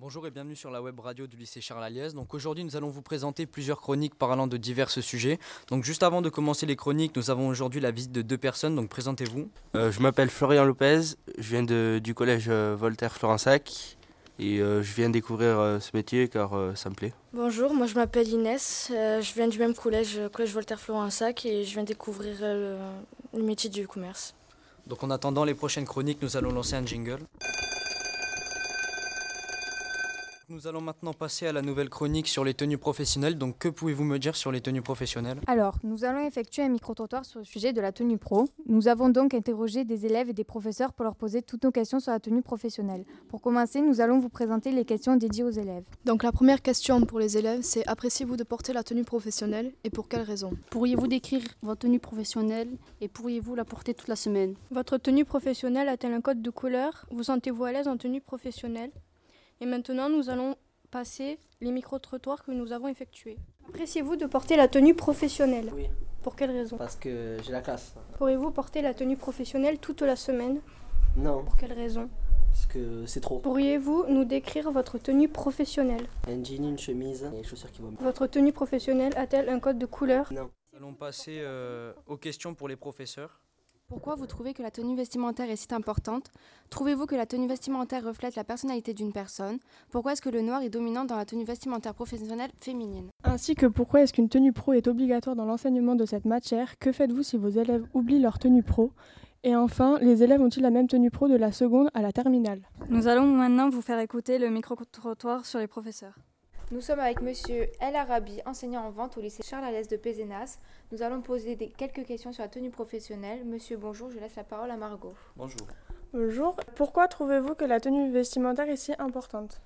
Bonjour et bienvenue sur la web radio du lycée Charles Aliès. Donc aujourd'hui, nous allons vous présenter plusieurs chroniques parlant de divers sujets. Donc juste avant de commencer les chroniques, nous avons aujourd'hui la visite de deux personnes. Donc présentez-vous. Euh, je m'appelle Florian Lopez, je viens de- du collège euh, Voltaire Florensac et euh, je viens découvrir euh, ce métier car euh, ça me plaît. Bonjour, moi je m'appelle Inès, euh, je viens du même collège, collège Voltaire Florensac et je viens découvrir euh, le, le métier du commerce. Donc en attendant les prochaines chroniques, nous allons lancer un jingle. Nous allons maintenant passer à la nouvelle chronique sur les tenues professionnelles. Donc que pouvez-vous me dire sur les tenues professionnelles? Alors, nous allons effectuer un micro-trottoir sur le sujet de la tenue pro. Nous avons donc interrogé des élèves et des professeurs pour leur poser toutes nos questions sur la tenue professionnelle. Pour commencer, nous allons vous présenter les questions dédiées aux élèves. Donc la première question pour les élèves, c'est appréciez-vous de porter la tenue professionnelle et pour quelles raisons Pourriez-vous décrire votre tenue professionnelle et pourriez-vous la porter toute la semaine? Votre tenue professionnelle a-t-elle un code de couleur? Vous sentez-vous à l'aise en tenue professionnelle? Et maintenant, nous allons passer les micro-trottoirs que nous avons effectués. Appréciez-vous de porter la tenue professionnelle? Oui, Pour quelle raison? Parce que j'ai la classe. Pourriez-vous porter la tenue professionnelle toute la semaine? Non, Pour quelle raison? Parce que c'est trop. Pourriez-vous nous décrire votre tenue professionnelle? Un jean, une chemise et les chaussures qui vont bien. Votre tenue professionnelle a-t-elle un code de couleur? Non. Nous allons passer euh, aux questions pour les professeurs. Pourquoi vous trouvez que la tenue vestimentaire est si importante? Trouvez-vous que la tenue vestimentaire reflète la personnalité d'une personne? Pourquoi est-ce que le noir est dominant dans la tenue vestimentaire professionnelle féminine? Ainsi que pourquoi est-ce qu'une tenue pro est obligatoire dans l'enseignement de cette matière? Que faites-vous si vos élèves oublient leur tenue pro? Et enfin, les élèves ont-ils la même tenue pro de la seconde à la terminale? Nous allons maintenant vous faire écouter le micro-trottoir sur les professeurs. Nous sommes avec Monsieur El Arabi, enseignant en vente au lycée Charles Alès de Pézenas. Nous allons poser des- quelques questions sur la tenue professionnelle. Monsieur, bonjour, je laisse la parole à Margot. Bonjour. Bonjour, pourquoi trouvez-vous que la tenue vestimentaire est si importante?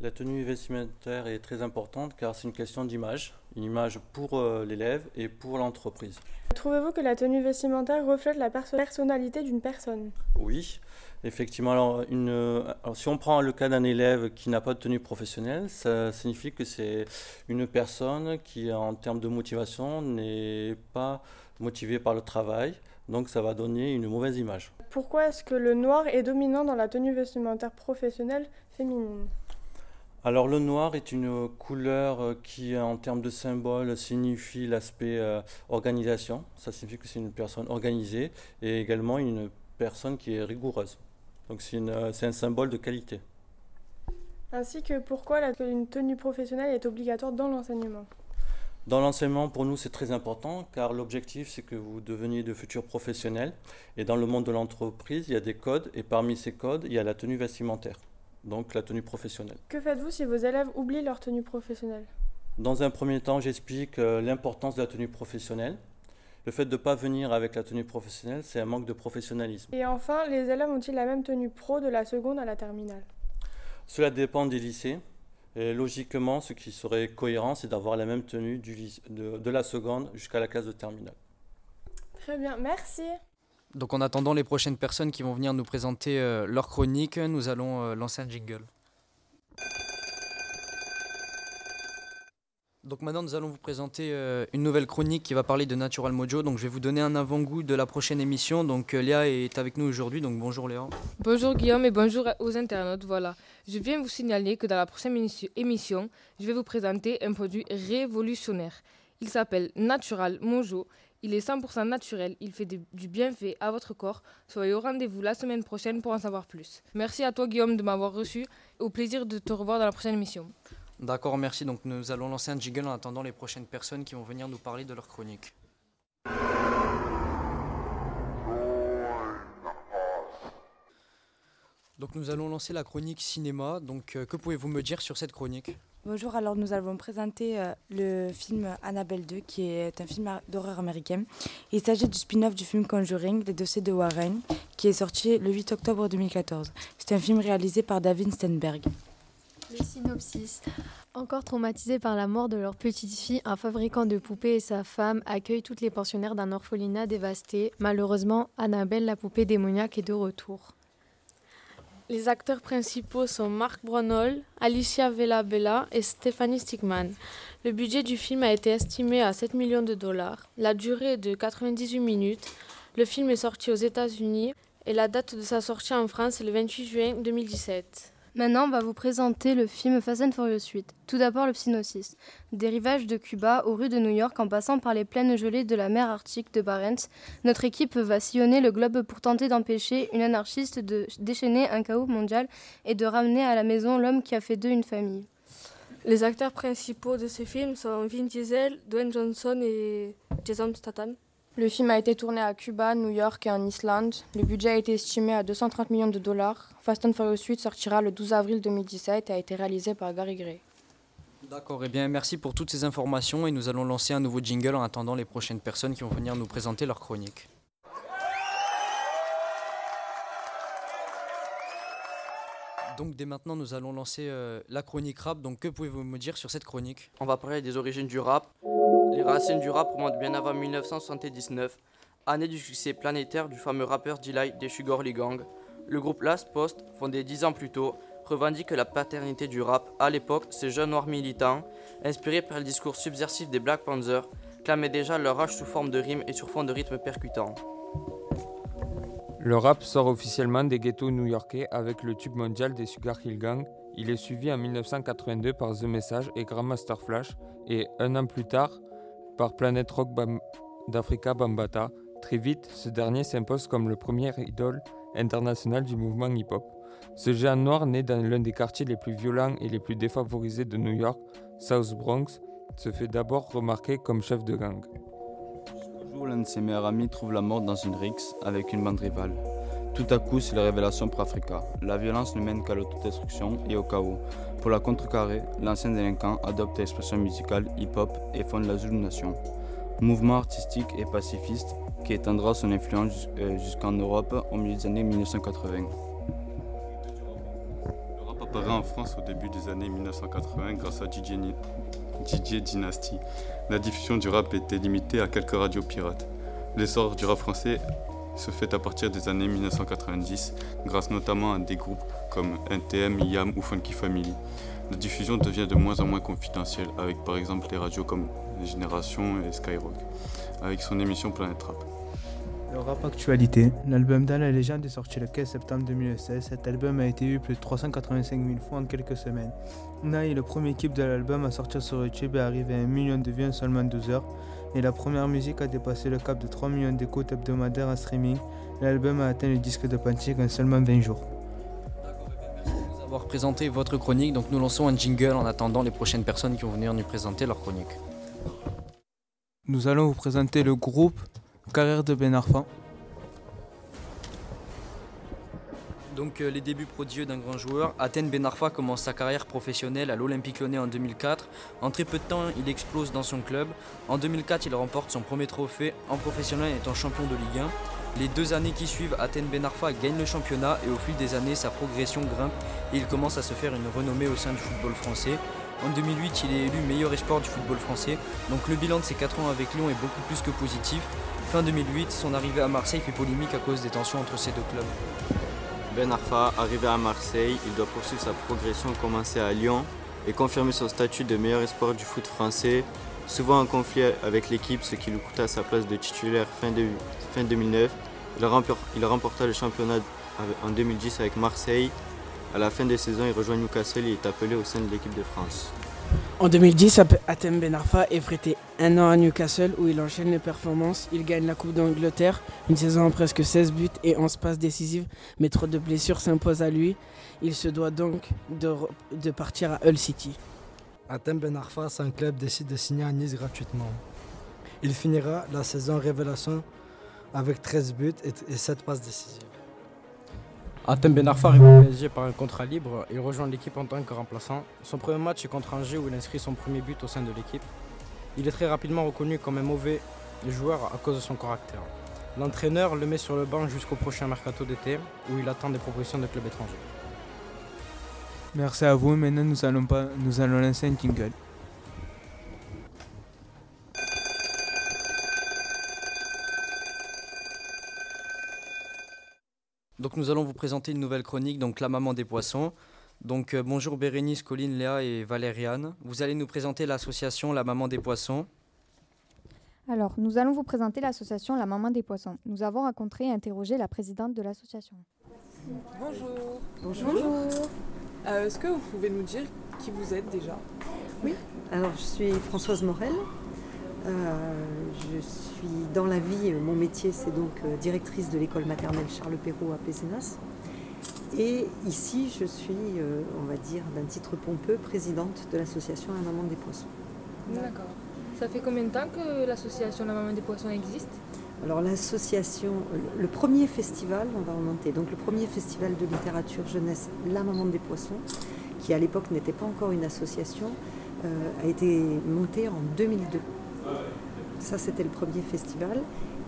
La tenue vestimentaire est très importante car c'est une question d'image, une image pour euh, l'élève et pour l'entreprise. Trouvez-vous que la tenue vestimentaire reflète la perso- personnalité d'une personne? Oui, effectivement. Alors, une, alors, si on prend le cas d'un élève qui n'a pas de tenue professionnelle, ça signifie que c'est une personne qui, en termes de motivation, n'est pas motivée par le travail. Donc, ça va donner une mauvaise image. Pourquoi est-ce que le noir est dominant dans la tenue vestimentaire professionnelle féminine? Alors le noir est une couleur euh, qui, en termes de symbole, signifie l'aspect euh, organisation. Ça signifie que c'est une personne organisée et également une personne qui est rigoureuse. Donc c'est euh, un symbole de qualité. Ainsi que pourquoi la- une tenue professionnelle est obligatoire dans l'enseignement? Dans l'enseignement, pour nous, c'est très important car l'objectif, c'est que vous deveniez de futurs professionnels. Et dans le monde de l'entreprise, il y a des codes et parmi ces codes, il y a la tenue vestimentaire, donc la tenue professionnelle. Que faites-vous si vos élèves oublient leur tenue professionnelle? Dans un premier temps, j'explique euh, l'importance de la tenue professionnelle. Le fait de ne pas venir avec la tenue professionnelle, c'est un manque de professionnalisme. Et enfin, les élèves ont-ils la même tenue pro de la seconde à la terminale? Cela dépend des lycées. Et logiquement, ce qui serait cohérent, c'est d'avoir la même tenue du de, de la seconde jusqu'à la classe de terminale. Très bien, merci Donc en attendant les prochaines personnes qui vont venir nous présenter euh, leur chronique, nous allons euh, lancer un jingle. Donc maintenant nous allons vous présenter euh, une nouvelle chronique qui va parler de Natural Mojo. Donc je vais vous donner un avant-goût de la prochaine émission. Donc Léa est avec nous aujourd'hui. Donc bonjour Léa. Bonjour Guillaume et bonjour aux internautes. Voilà, je viens vous signaler que dans la prochaine émission, je vais vous présenter un produit révolutionnaire. Il s'appelle Natural Mojo. Il est 100% naturel. Il fait du bienfait à votre corps. Soyez au rendez-vous la semaine prochaine pour en savoir plus. Merci à toi Guillaume de m'avoir reçu. Au plaisir de te revoir dans la prochaine émission. D'accord, merci. Donc nous allons lancer un jingle en attendant les prochaines personnes qui vont venir nous parler de leur chronique. Donc nous allons lancer la chronique cinéma. Donc euh, que pouvez-vous me dire sur cette chronique? Bonjour, alors nous allons présenter euh, le film Annabelle 2, qui est un film d'horreur américain. Il s'agit du spin-off du film Conjuring, Les dossiers de Warren, qui est sorti le 8 octobre 2014. C'est un film réalisé par David Stenberg. Le synopsis. Encore traumatisés par la mort de leur petite fille, un fabricant de poupées et sa femme accueillent toutes les pensionnaires d'un orphelinat dévasté. Malheureusement, Annabelle, la poupée démoniaque, est de retour. Les acteurs principaux sont Mark Brunol, Alicia Vela Bella et Stephanie Stigman. Le budget du film a été estimé à 7 millions de dollars. La durée est de 98 minutes. Le film est sorti aux États-Unis et la date de sa sortie en France est le 28 juin 2017. Maintenant, on va vous présenter le film Fast and Furious 8. Tout d'abord, le synopsis. Des rivages de Cuba aux rues de New York en passant par les plaines gelées de la mer Arctique de Barents, notre équipe va sillonner le globe pour tenter d'empêcher une anarchiste de déchaîner un chaos mondial et de ramener à la maison l'homme qui a fait d'eux une famille. Les acteurs principaux de ce film sont Vin Diesel, Dwayne Johnson et Jason Statham. Le film a été tourné à Cuba, New York et en Islande. Le budget a été estimé à 230 millions de dollars. Fast and Furious 8 sortira le 12 avril 2017 et a été réalisé par Gary Gray. D'accord, et eh bien merci pour toutes ces informations et nous allons lancer un nouveau jingle en attendant les prochaines personnes qui vont venir nous présenter leur chronique. Donc dès maintenant, nous allons lancer euh, la chronique rap. Donc que pouvez-vous me dire sur cette chronique? On va parler des origines du rap. Les racines du rap remontent bien avant 1979, année du succès planétaire du fameux rappeur D-Light des Sugar Lee Gang. Le groupe Last Post, fondé dix ans plus tôt, revendique la paternité du rap. À l'époque, ces jeunes noirs militants, inspirés par le discours subversif des Black Panthers, clamaient déjà leur rage sous forme de rimes et sur fond de rythmes percutants. Le rap sort officiellement des ghettos new-yorkais avec le tube mondial des Sugar Hill Gang. Il est suivi en 1982 par The Message et Grandmaster Flash et un an plus tard par Planet Rock d'Africa Bambata. Très vite, ce dernier s'impose comme le premier idole international du mouvement hip-hop. Ce géant noir né dans l'un des quartiers les plus violents et les plus défavorisés de New York, South Bronx, se fait d'abord remarquer comme chef de gang l'un de ses meilleurs amis trouve la mort dans une rixe avec une bande rivale. Tout à coup, c'est la révélation pour Africa. La violence ne mène qu'à l'autodestruction et au chaos. Pour la contrecarrer, l'ancien délinquant adopte l'expression musicale hip-hop et fonde la Zulu Nation. Mouvement artistique et pacifiste qui étendra son influence euh, jusqu'en Europe au milieu des années 1980. Le rap apparaît en France au début des années 1980 grâce à DJ DJ Dynasty. La diffusion du rap était limitée à quelques radios pirates. L'essor du rap français se fait à partir des années 1990, grâce notamment à des groupes comme NTM, IAM ou Funky Family. La diffusion devient de moins en moins confidentielle, avec par exemple les radios comme Génération et Skyrock, avec son émission Planète Rap. Le rap actualité. L'album Dans la légende est sorti le 15 septembre 2016. Cet album a été vu plus de 385 000 fois en quelques semaines. Na est le premier clip de l'album à sortir sur YouTube et arrivé à un million de vues en seulement 12 heures. Et la première musique a dépassé le cap de 3 millions d'écoutes hebdomadaires en streaming. L'album a atteint le disque de Pantique en seulement 20 jours. Merci de avoir présenté votre chronique. Donc nous lançons un jingle en attendant les prochaines personnes qui vont venir nous présenter leur chronique. Nous allons vous présenter le groupe Carrière de Ben Arfa. Donc euh, les débuts prodigieux d'un grand joueur, Athènes Ben Arfa commence sa carrière professionnelle à l'Olympique Lyonnais en 2004. En très peu de temps, il explose dans son club. En 2004, il remporte son premier trophée en professionnel étant champion de Ligue 1. Les deux années qui suivent, Athènes Ben Arfa gagne le championnat et au fil des années, sa progression grimpe et il commence à se faire une renommée au sein du football français. En 2008, il est élu meilleur espoir du football français. Donc le bilan de ses 4 ans avec Lyon est beaucoup plus que positif. Fin 2008, son arrivée à Marseille fait polémique à cause des tensions entre ces deux clubs. Ben Arfa, arrivé à Marseille, il doit poursuivre sa progression commencée à Lyon et confirmer son statut de meilleur espoir du foot français, souvent en conflit avec l'équipe, ce qui lui coûta sa place de titulaire fin, de, fin 2009. Il, il remporta le championnat en 2010 avec Marseille. À la fin de saison, il rejoint Newcastle et est appelé au sein de l'équipe de France. En 2010, Atem Ben Arfa est prêté un an à Newcastle où il enchaîne les performances. Il gagne la Coupe d'Angleterre, une saison en presque 16 buts et 11 passes décisives, mais trop de blessures s'imposent à lui. Il se doit donc de, partir à Hull City. Atem Ben Arfa, un club, décide de signer à Nice gratuitement. Il finira la saison révélation avec 13 buts et 7 passes décisives. Atem Ben Arfa arrive au PSG par un contrat libre. Il rejoint l'équipe en tant que remplaçant. Son premier match est contre Angers où il inscrit son premier but au sein de l'équipe. Il est très rapidement reconnu comme un mauvais joueur à cause de son caractère. L'entraîneur le met sur le banc jusqu'au prochain mercato d'été où il attend des propositions de clubs étrangers. Merci à vous. Maintenant, nous allons, nous allons lancer un jingle. Donc nous allons vous présenter une nouvelle chronique, donc la maman des poissons. Donc euh, bonjour Bérénice, Colline, Léa et Valériane. Vous allez nous présenter l'association La Maman des Poissons. Alors, nous allons vous présenter l'association La Maman des Poissons. Nous avons rencontré et interrogé la présidente de l'association. Bonjour. Bonjour. Euh, Est-ce que vous pouvez nous dire qui vous êtes déjà? Oui, alors je suis Françoise Morel. Euh, je suis dans la vie, mon métier c'est donc euh, directrice de l'école maternelle Charles Perrault à Pézenas. Et ici je suis, euh, on va dire d'un titre pompeux, présidente de l'association La Maman des Poissons. D'accord. Ça fait combien de temps que l'association La Maman des Poissons existe? Alors l'association, le premier festival, on va remonter, donc le premier festival de littérature jeunesse La Maman des Poissons, qui à l'époque n'était pas encore une association, euh, a été monté en 2002. Ça, c'était le premier festival.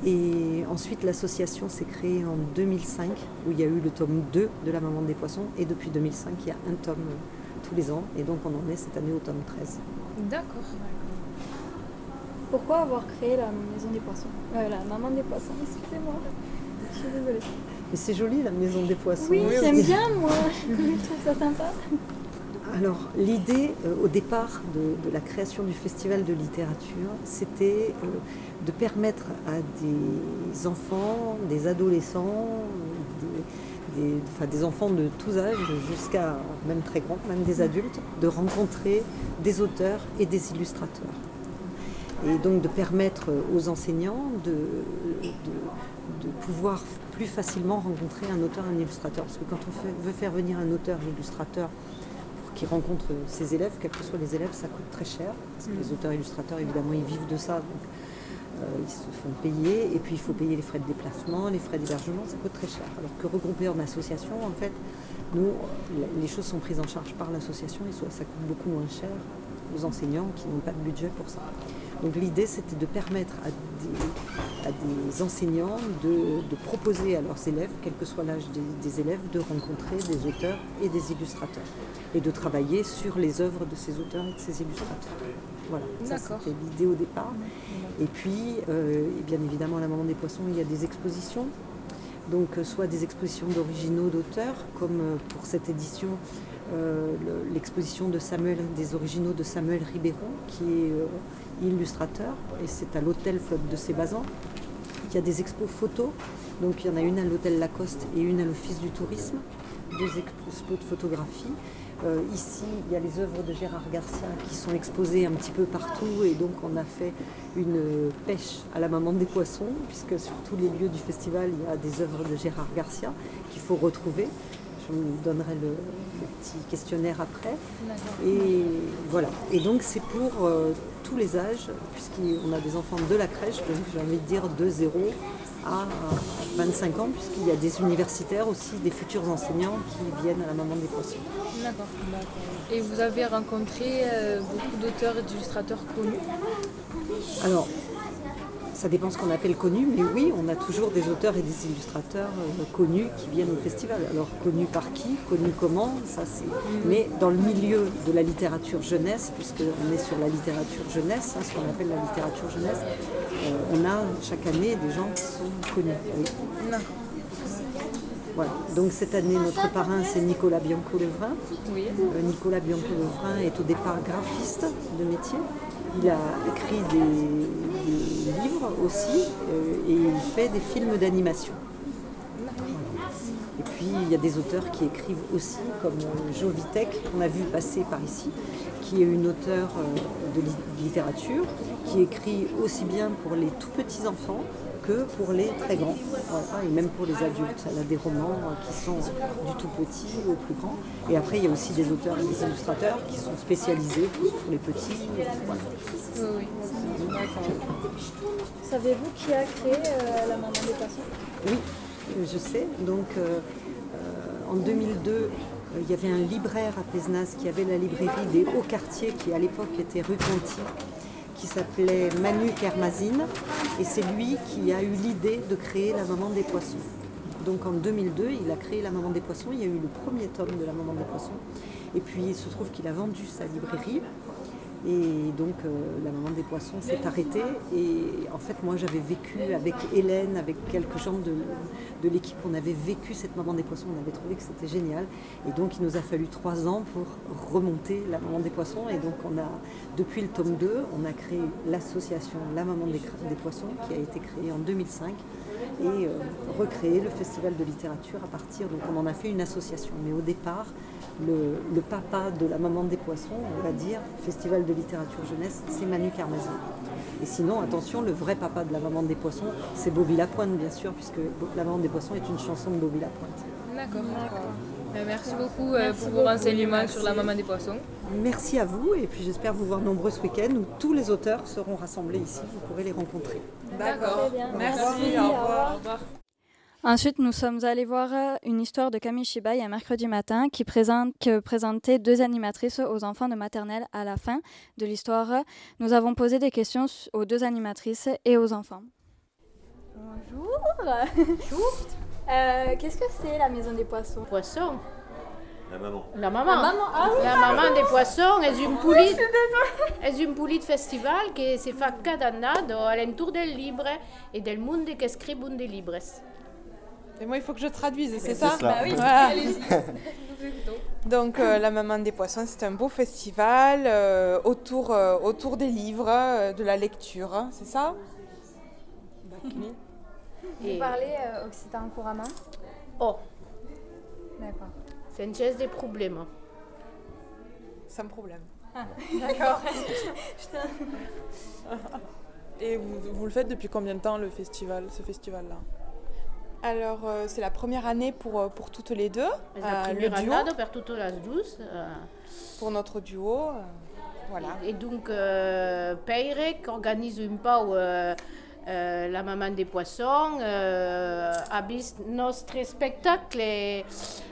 Et ensuite, l'association s'est créée en 2005, où il y a eu le tome 2 de La Maman des Poissons. Et depuis 2005, il y a un tome euh, tous les ans. Et donc, on en est cette année au tome 13. D'accord. Pourquoi avoir créé la maison des poissons? Euh, La maman des poissons, excusez-moi. Je suis désolée. Mais c'est joli, la Maison des Poissons. Oui, j'aime bien moi. Je trouve ça sympa. Alors, l'idée euh, au départ de, la création du festival de littérature, c'était euh, de permettre à des enfants, des adolescents, des, enfants de tous âges, jusqu'à même très grands, même des adultes, de rencontrer des auteurs et des illustrateurs. Et donc de permettre aux enseignants de, pouvoir plus facilement rencontrer un auteur, un illustrateur. Parce que quand on veut faire venir un auteur, un illustrateur, qu'il rencontre ses élèves, quels que soient les élèves, ça coûte très cher. Parce que les auteurs illustrateurs, évidemment, ils vivent de ça. Donc, euh, ils se font payer. Et puis, il faut payer les frais de déplacement, les frais d'hébergement, ça coûte très cher. Alors que regroupé en association, en fait, nous, les choses sont prises en charge par l'association et soit ça coûte beaucoup moins cher aux enseignants qui n'ont pas de budget pour ça. Donc l'idée, c'était de permettre à des, à des enseignants de, de proposer à leurs élèves, quel que soit l'âge des, des élèves, de rencontrer des auteurs et des illustrateurs et de travailler sur les œuvres de ces auteurs et de ces illustrateurs. Voilà, ça c'était l'idée au départ. Et puis, euh, et bien évidemment, à la Maman des Poissons, il y a des expositions. Donc, euh, soit des expositions d'originaux d'auteurs, comme euh, pour cette édition, euh, le- l'exposition de Samuel, des originaux de Samuel Ribéron, qui est euh, illustrateur, et c'est à l'hôtel de Sébazan. Il y a des expos photos, donc il y en a une à l'hôtel Lacoste et une à l'Office du tourisme, deux expos de photographie. Euh, ici, il y a les œuvres de Gérard Garcia qui sont exposées un petit peu partout et donc on a fait une pêche à la maman des poissons puisque sur tous les lieux du festival, il y a des œuvres de Gérard Garcia qu'il faut retrouver. Je vous donnerai le, le petit questionnaire après. Et voilà. Et donc c'est pour euh, tous les âges, puisqu'on a des enfants de la crèche, donc j'ai envie de dire de 0 à 25 ans, puisqu'il y a des universitaires aussi, des futurs enseignants qui viennent à la maman des poissons. D'accord. Et vous avez rencontré euh, beaucoup d'auteurs et d'illustrateurs connus? Alors, ça dépend ce qu'on appelle connu, mais oui, on a toujours des auteurs et des illustrateurs euh, connus qui viennent au festival. Alors, connus par qui Connus comment Ça, c'est. Mais dans le milieu de la littérature jeunesse, puisqu'on est sur la littérature jeunesse, hein, ce qu'on appelle la littérature jeunesse, euh, on a chaque année des gens qui sont connus. oui. Voilà. Donc cette année, notre parrain, c'est Nicolas Bianco-Levrin. Euh, Nicolas Bianco-Levrin est au départ graphiste de métier. Il a écrit des, livres aussi euh, et il fait des films d'animation. Et puis il y a des auteurs qui écrivent aussi, comme euh, Jo Vitek, qu'on a vu passer par ici, qui est une auteure euh, de li- littérature, qui écrit aussi bien pour les tout petits enfants que pour les très grands, Voilà, et même pour les adultes. Elle a des romans qui sont du tout petit au plus grand. Et après, il y a aussi des auteurs et des illustrateurs qui sont spécialisés pour les petits. Voilà. Oui, oui. Savez-vous qui a créé euh, la maman des poissons Oui, je sais. Donc, euh, euh, en 2002, euh, il y avait un libraire à Pézenas qui avait la librairie des Hauts Quartiers, qui à l'époque était rue Conti, qui s'appelait Manu Kermazine. Et c'est lui qui a eu l'idée de créer la Maman des Poissons. Donc en 2002, il a créé la Maman des Poissons. Il y a eu le premier tome de la Maman des Poissons. Et puis il se trouve qu'il a vendu sa librairie. Et donc euh, la maman des poissons s'est arrêtée. Et en fait, moi j'avais vécu avec Hélène, avec quelques gens de, de l'équipe, on avait vécu cette maman des poissons, on avait trouvé que c'était génial. Et donc il nous a fallu trois ans pour remonter la maman des poissons. Et donc on a, depuis le tome 2, on a créé l'association La maman des, des poissons qui a été créée en 2005 et euh, recréer le festival de littérature à partir. Donc on en a fait une association. Mais au départ, le, le papa de la maman des poissons, on va dire, festival de littérature jeunesse, c'est Manu Carmazzi. Et sinon, attention, le vrai papa de la maman des poissons, c'est Bobby Lapointe, bien sûr, puisque la maman des poissons est une chanson de Bobby Lapointe. D'accord. Euh, merci beaucoup euh, pour vos renseignements sur la maman des poissons. Merci à vous et puis j'espère vous voir nombreux ce week-end où tous les auteurs seront rassemblés ici. Vous pourrez les rencontrer. D'accord. Merci, au revoir. Ensuite, nous sommes allés voir euh, une histoire de Camille Chibaï un mercredi matin qui, présente, que présentait deux animatrices aux enfants de maternelle à la fin de l'histoire. Nous avons posé des questions aux deux animatrices et aux enfants. Bonjour. Bonjour. Euh, Qu'est-ce que c'est la maison des poissons? Poissons La maman. La maman. La maman, ah oui, La pardon. maman des poissons est une poulie. je suis désolée. È un pulito festival che si fa cada anno all'intorno del libro e del mondo che scrivono dei libri. Et moi, il faut que je traduise, c'est C'est ça cela. Bah oui, Voilà. Donc, euh, La Maman des Poissons, c'est un beau festival euh, autour, euh, autour des livres, euh, de la lecture, hein, c'est ça Vous parlez euh, occitan couramment Oh, D'accord. senza dei problemi. Sans problème. Ah, d'accord. Et vous, vous le faites depuis combien de temps, le festival, ce festival-là? Alors, euh, c'est la première année pour, euh, pour toutes les deux. La euh, le prima duo. annata per tutte le due. eh, Pour notre duo. voilà. Et donc, euh, Peire, qui organise un peu euh, euh, la maman des poissons, euh, a visto nostri spettacoli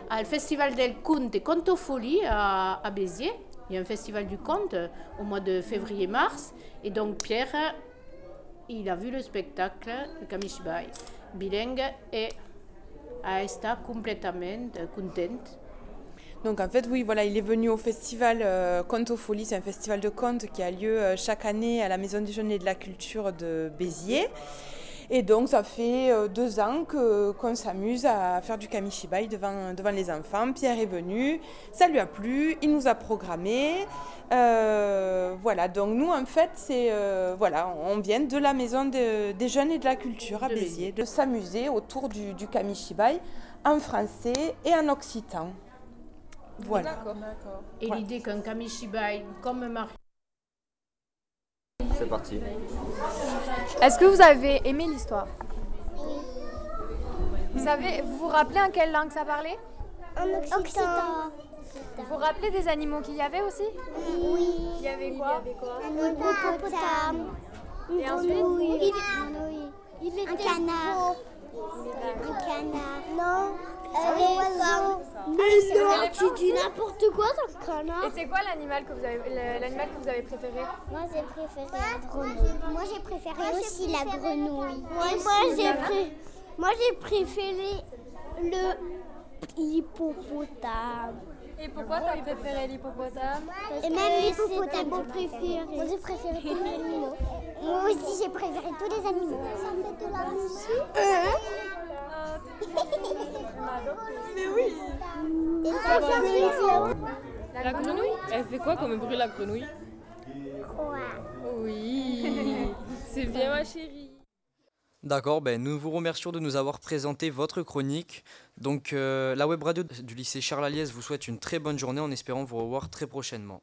al Festival del Conte Contofolie à, à Béziers. Il y a un festival du conte au mois de février-mars. Et donc, Pierre, il a vu le spectacle de Camille Chibai, bilingue, et été complètement contente. Donc en fait, oui, voilà, il est venu au festival euh, Conte aux Folies, c'est un festival de contes qui a lieu euh, chaque année à la Maison des Jeunes et de la Culture de Béziers. Et donc ça fait euh, deux ans que, qu'on s'amuse à faire du kamishibai devant, devant les enfants. Pierre est venu, ça lui a plu, il nous a programmé. Euh, voilà, donc nous en fait, c'est euh, voilà, on vient de la Maison de- des Jeunes et de la Culture à De Béziers, de s'amuser autour du, du kamishibai en français et en occitan. Voilà. Et l'idée qu'un kamishibai comme Marie C'est parti. Est-ce que vous avez aimé l'histoire Vous savez, vous vous rappelez en quelle langue ça parlait En occitan. Vous vous rappelez des animaux qu'il y avait aussi Oui. Il y avait quoi Un hippopotame. Et ensuite. Un canard. Un canard. Non. Mais non, tu dis n'importe quoi dans ce canard. Et c'est quoi l'animal que vous avez l'animal que vous avez préféré? Moi j'ai préféré la grenouille. Moi j'ai préféré aussi la grenouille. Et moi j'ai pré- moi j'ai préféré le hippopotame. Et pourquoi t'as préféré l'hippopotame? Et même l'hippopotame mon préféré. Moi j'ai préféré tous les animaux. Moi aussi j'ai préféré tous les animaux. Ça fait de la musique. Mais oui. Fait La grenouille Elle fait quoi comme bruit la grenouille? Quoi? Oui, c'est bien ma chérie. D'accord, ben nous vous remercions de nous avoir présenté votre chronique. Donc euh, la web radio du lycée Charles Aliès vous souhaite une très bonne journée en espérant vous revoir très prochainement.